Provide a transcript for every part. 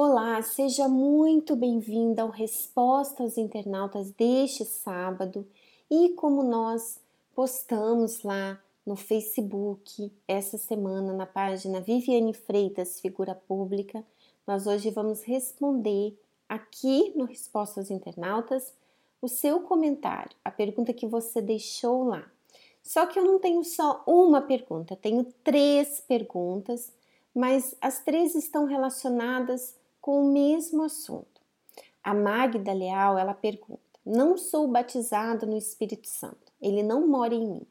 Olá, seja muito bem-vinda ao Resposta aos Internautas deste sábado. E como nós postamos lá no Facebook essa semana na página Viviane Freitas, figura pública, nós hoje vamos responder aqui no Resposta aos Internautas o seu comentário, a pergunta que você deixou lá. Só que eu não tenho só uma pergunta, tenho três perguntas, mas as três estão relacionadas com o mesmo assunto. A Magda Leal, ela pergunta: Não sou batizado no Espírito Santo, ele não mora em mim.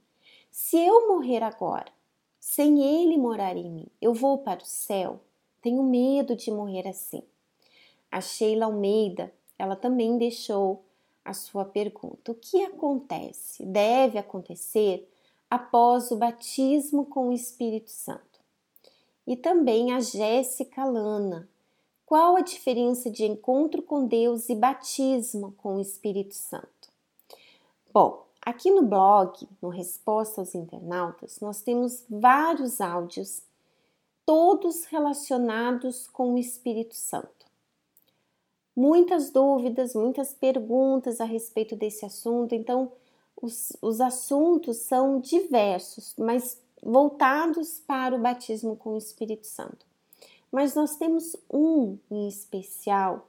Se eu morrer agora, sem ele morar em mim, eu vou para o céu? Tenho medo de morrer assim. A Sheila Almeida, ela também deixou a sua pergunta: O que acontece? Deve acontecer após o batismo com o Espírito Santo. E também a Jéssica Lana, qual a diferença de encontro com Deus e batismo com o Espírito Santo? Bom, aqui no blog, no Resposta aos Internautas, nós temos vários áudios, todos relacionados com o Espírito Santo. Muitas dúvidas, muitas perguntas a respeito desse assunto, então os, os assuntos são diversos, mas voltados para o batismo com o Espírito Santo mas nós temos um em especial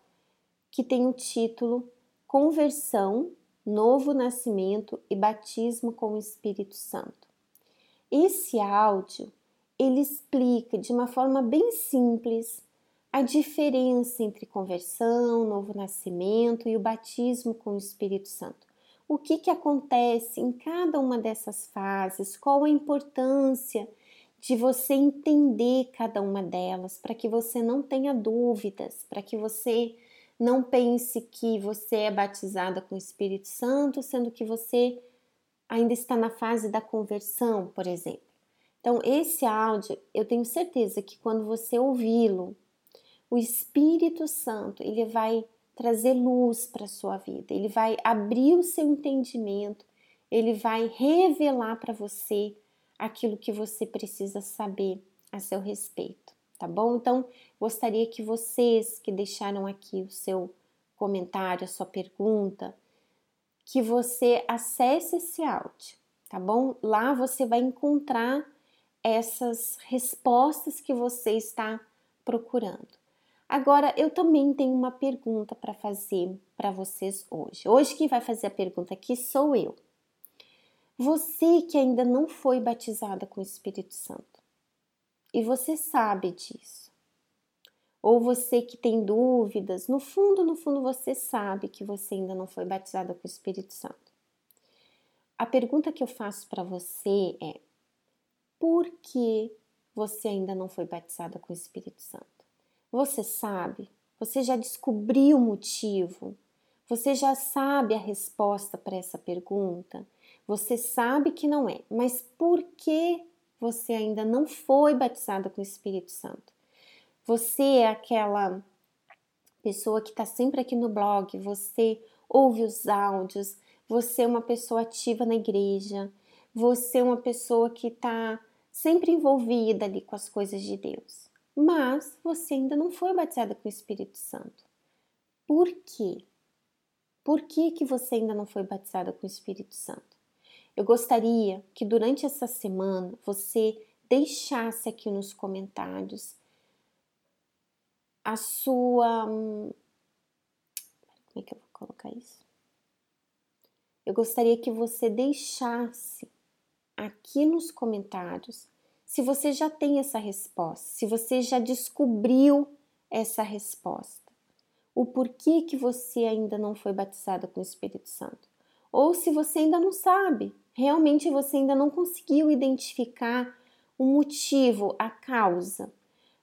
que tem o título Conversão, Novo Nascimento e Batismo com o Espírito Santo. Esse áudio ele explica de uma forma bem simples a diferença entre conversão, novo nascimento e o batismo com o Espírito Santo. O que, que acontece em cada uma dessas fases, qual a importância de você entender cada uma delas, para que você não tenha dúvidas, para que você não pense que você é batizada com o Espírito Santo, sendo que você ainda está na fase da conversão, por exemplo. Então, esse áudio, eu tenho certeza que quando você ouvi-lo, o Espírito Santo, ele vai trazer luz para a sua vida, ele vai abrir o seu entendimento, ele vai revelar para você aquilo que você precisa saber a seu respeito, tá bom? Então, gostaria que vocês que deixaram aqui o seu comentário, a sua pergunta, que você acesse esse áudio, tá bom? Lá você vai encontrar essas respostas que você está procurando. Agora, eu também tenho uma pergunta para fazer para vocês hoje. Hoje quem vai fazer a pergunta aqui sou eu. Você que ainda não foi batizada com o Espírito Santo e você sabe disso, ou você que tem dúvidas, no fundo, no fundo você sabe que você ainda não foi batizada com o Espírito Santo. A pergunta que eu faço para você é: por que você ainda não foi batizada com o Espírito Santo? Você sabe? Você já descobriu o motivo? Você já sabe a resposta para essa pergunta? Você sabe que não é, mas por que você ainda não foi batizada com o Espírito Santo? Você é aquela pessoa que está sempre aqui no blog, você ouve os áudios, você é uma pessoa ativa na igreja, você é uma pessoa que está sempre envolvida ali com as coisas de Deus. Mas você ainda não foi batizada com o Espírito Santo. Por quê? Por que, que você ainda não foi batizada com o Espírito Santo? Eu gostaria que durante essa semana você deixasse aqui nos comentários a sua. Como é que eu vou colocar isso? Eu gostaria que você deixasse aqui nos comentários se você já tem essa resposta, se você já descobriu essa resposta, o porquê que você ainda não foi batizada com o Espírito Santo, ou se você ainda não sabe, realmente você ainda não conseguiu identificar o motivo, a causa.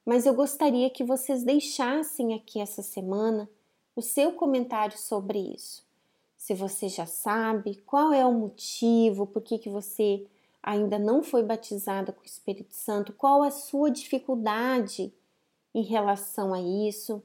Mas eu gostaria que vocês deixassem aqui essa semana o seu comentário sobre isso. Se você já sabe qual é o motivo, por que, que você ainda não foi batizada com o Espírito Santo, qual a sua dificuldade em relação a isso.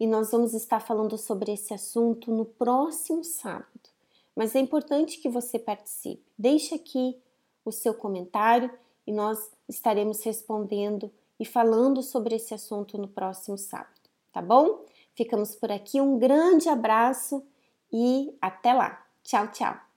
E nós vamos estar falando sobre esse assunto no próximo sábado mas é importante que você participe. Deixe aqui o seu comentário e nós estaremos respondendo e falando sobre esse assunto no próximo sábado, tá bom? Ficamos por aqui, um grande abraço e até lá. Tchau, tchau!